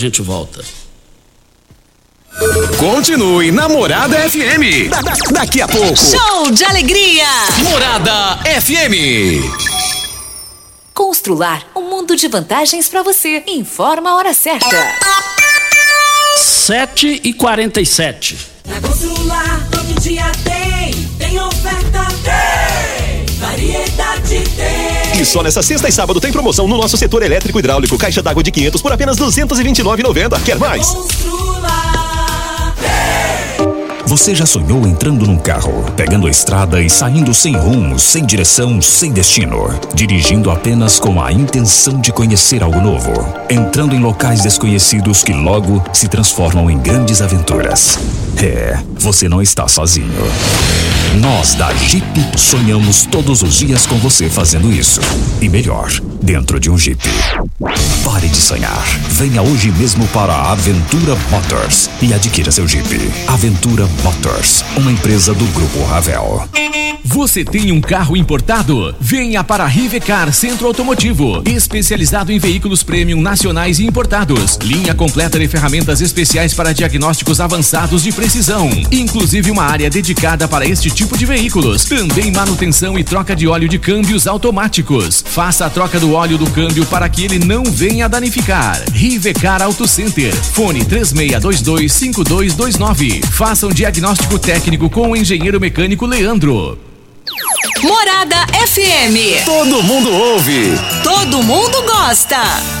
gente volta. Continue na Morada FM. Da- da- daqui a pouco. Show de alegria! Morada FM. Constrular um mundo de vantagens para você. Informa a hora certa. 7 e 47 Na Constrular todo dia tem, tem E só nessa sexta e sábado tem promoção no nosso setor elétrico hidráulico. Caixa d'água de 500 por apenas 229,90. Quer mais? Você já sonhou entrando num carro, pegando a estrada e saindo sem rumo, sem direção, sem destino, dirigindo apenas com a intenção de conhecer algo novo, entrando em locais desconhecidos que logo se transformam em grandes aventuras? É, você não está sozinho. Nós da Jeep sonhamos todos os dias com você fazendo isso. E melhor, dentro de um Jeep. Pare de sonhar. Venha hoje mesmo para a Aventura Motors e adquira seu Jeep. Aventura Motors, uma empresa do Grupo Ravel. Você tem um carro importado? Venha para a Rivecar Centro Automotivo, especializado em veículos premium nacionais e importados. Linha completa de ferramentas especiais para diagnósticos avançados de precisão, inclusive uma área dedicada para este tipo de veículos. Também manutenção e troca de óleo de câmbios automáticos. Faça a troca do óleo do câmbio para que ele não venha danificar. Rivecar Auto Center. Fone 36225229. Faça um diagnóstico técnico com o engenheiro mecânico Leandro. Morada FM. Todo mundo ouve. Todo mundo gosta.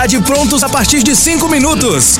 prontos a partir de 5 minutos.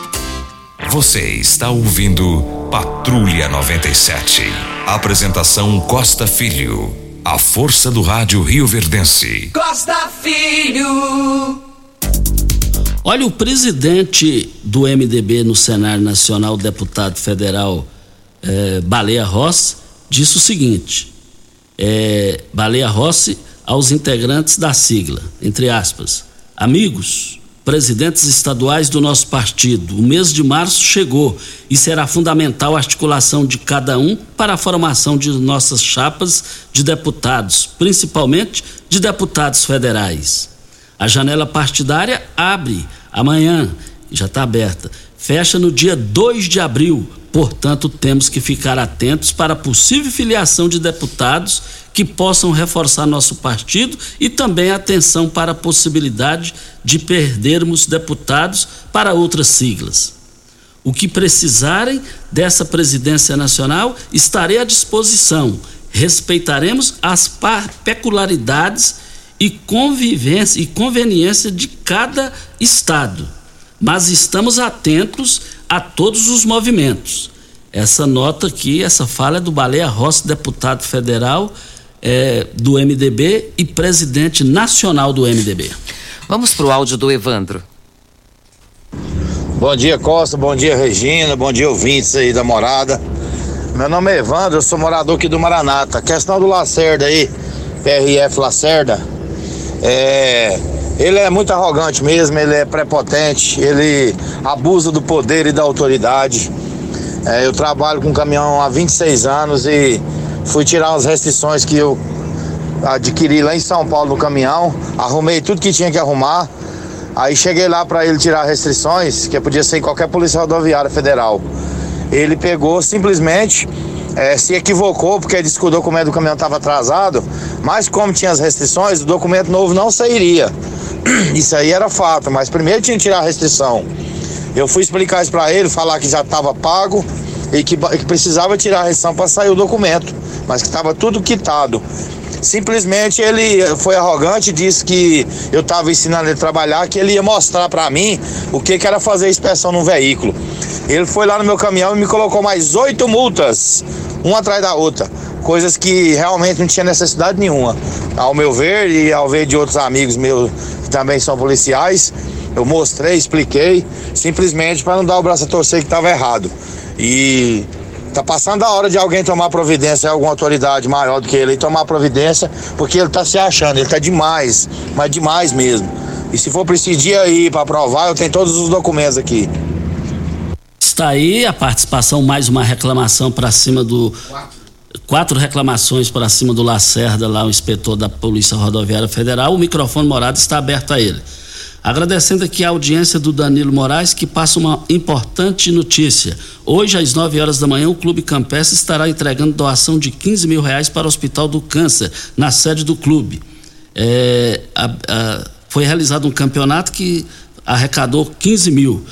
Você está ouvindo Patrulha 97. Apresentação Costa Filho. A força do rádio Rio Verdense. Costa Filho. Olha, o presidente do MDB no Cenário Nacional, deputado federal é, Baleia Rossi, disse o seguinte: é, Baleia Rossi aos integrantes da sigla, entre aspas, amigos, presidentes estaduais do nosso partido, o mês de março chegou e será fundamental a articulação de cada um para a formação de nossas chapas de deputados, principalmente de deputados federais. A janela partidária abre amanhã, já está aberta, fecha no dia 2 de abril. Portanto, temos que ficar atentos para a possível filiação de deputados que possam reforçar nosso partido e também atenção para a possibilidade de perdermos deputados para outras siglas. O que precisarem dessa presidência nacional, estarei à disposição. Respeitaremos as peculiaridades e convivência e conveniência de cada estado. Mas estamos atentos a todos os movimentos. Essa nota aqui, essa fala é do Baleia Rossi, deputado federal é, do MDB e presidente nacional do MDB. Vamos para o áudio do Evandro. Bom dia, Costa. Bom dia, Regina. Bom dia, ouvintes aí da morada. Meu nome é Evandro, eu sou morador aqui do Maranata. A questão do Lacerda aí, PRF Lacerda, é, ele é muito arrogante mesmo, ele é prepotente, ele abusa do poder e da autoridade. É, eu trabalho com caminhão há 26 anos e fui tirar as restrições que eu adquiri lá em São Paulo no caminhão, arrumei tudo que tinha que arrumar. Aí cheguei lá para ele tirar restrições, que podia ser em qualquer polícia rodoviária federal. Ele pegou simplesmente é, se equivocou porque disse que o documento do caminhão estava atrasado, mas como tinha as restrições, o documento novo não sairia. [clears throat] Isso aí era fato, mas primeiro tinha que tirar a restrição. Eu fui explicar isso para ele, falar que já estava pago e que, que, precisava tirar a restrição para sair o documento, mas que estava tudo quitado. Simplesmente ele foi arrogante, disse que eu estava ensinando ele a trabalhar, que ele ia mostrar para mim o que, que era fazer inspeção no veículo. Ele foi lá no meu caminhão e me colocou mais oito multas, uma atrás da outra. Coisas que realmente não tinha necessidade nenhuma. Ao meu ver e ao ver de outros amigos meus que também são policiais, eu mostrei, expliquei, simplesmente para não dar o braço a torcer que estava errado. E tá passando a hora de alguém tomar providência, alguma autoridade maior do que ele, tomar providência, porque ele tá se achando, ele tá demais, mas demais mesmo. E se for preciso aí para provar, eu tenho todos os documentos aqui. Está aí a participação, mais uma reclamação para cima do. Quatro. Quatro reclamações para cima do Lacerda, lá o inspetor da Polícia Rodoviária Federal. O microfone morado está aberto a ele. Agradecendo aqui a audiência do Danilo Moraes, que passa uma importante notícia. Hoje, às 9 horas da manhã, o Clube Campestre estará entregando doação de 15 mil reais para o Hospital do Câncer, na sede do clube. É, a, a, foi realizado um campeonato que arrecadou 15 mil.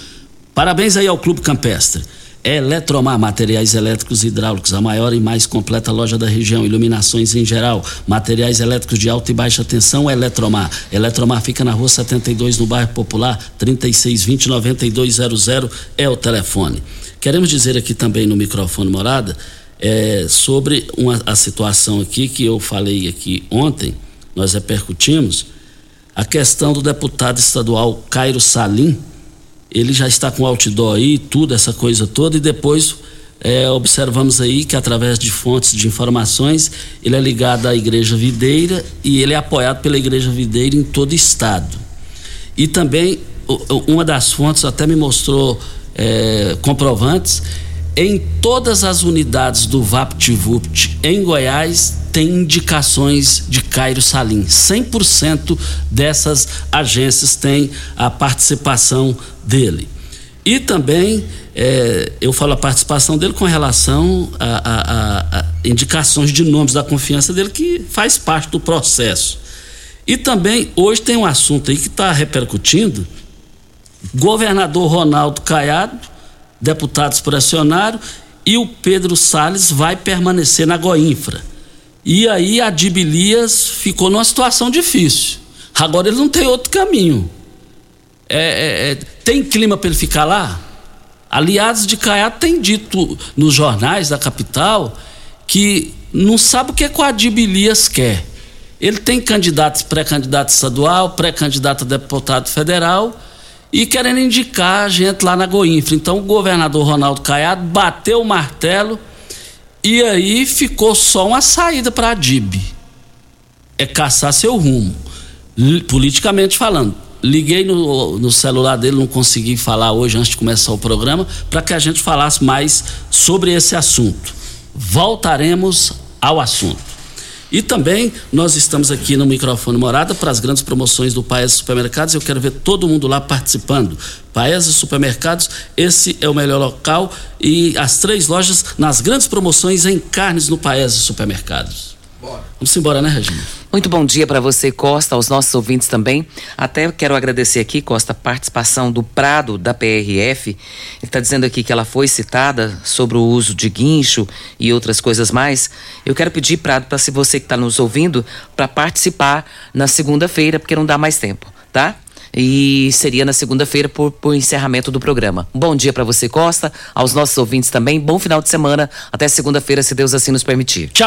Parabéns aí ao Clube Campestre. Eletromar, materiais elétricos e hidráulicos, a maior e mais completa loja da região. Iluminações em geral, materiais elétricos de alta e baixa tensão, Eletromar. Eletromar fica na rua 72, no bairro Popular, 3620-9200 é o telefone. Queremos dizer aqui também no microfone morada é, sobre uma, a situação aqui que eu falei aqui ontem, nós repercutimos, a questão do deputado estadual Cairo Salim ele já está com outdoor aí, tudo, essa coisa toda, e depois é, observamos aí que através de fontes de informações, ele é ligado à Igreja Videira e ele é apoiado pela Igreja Videira em todo o estado. E também, uma das fontes até me mostrou é, comprovantes, em todas as unidades do VaptVupt em Goiás tem indicações de Cairo Salim. 100% dessas agências têm a participação dele. E também é, eu falo a participação dele com relação a, a, a, indicações de nomes da confiança dele, que faz parte do processo. E também hoje tem um assunto aí que está repercutindo. Governador Ronaldo Caiado, deputados pressionaram, e o Pedro Salles vai permanecer na Goinfra. E aí a Dibilias ficou numa situação difícil. Agora ele não tem outro caminho. É, é, é, tem clima para ele ficar lá? Aliados de Caiado têm dito nos jornais da capital que não sabe o que, é que o Adib Elias quer. Ele tem candidatos, pré-candidato estadual, pré-candidato a deputado federal e querendo indicar a gente lá na Goinfra. Então o governador Ronaldo Caiado bateu o martelo e aí ficou só uma saída para a DIB. É caçar seu rumo, politicamente falando. Liguei no, no celular dele, não consegui falar hoje antes de começar o programa, para que a gente falasse mais sobre esse assunto. Voltaremos ao assunto. E também nós estamos aqui no microfone Morada para as grandes promoções do Paes Supermercados. Eu quero ver todo mundo lá participando. Paes Supermercados, esse é o melhor local e as três lojas nas grandes promoções em carnes no Paes Supermercados. Bora. Vamos embora, né, Regina? Muito bom dia para você, Costa, aos nossos ouvintes também. Até quero agradecer aqui, Costa, a participação do Prado da PRF. Ele está dizendo aqui que ela foi citada sobre o uso de guincho e outras coisas mais. Eu quero pedir, Prado, para se você que está nos ouvindo, para participar na segunda-feira, porque não dá mais tempo, tá? e seria na segunda-feira por, por encerramento do programa. Bom dia para você, Costa, aos nossos ouvintes também. Bom final de semana. Até segunda-feira, se Deus assim nos permitir. Tchau.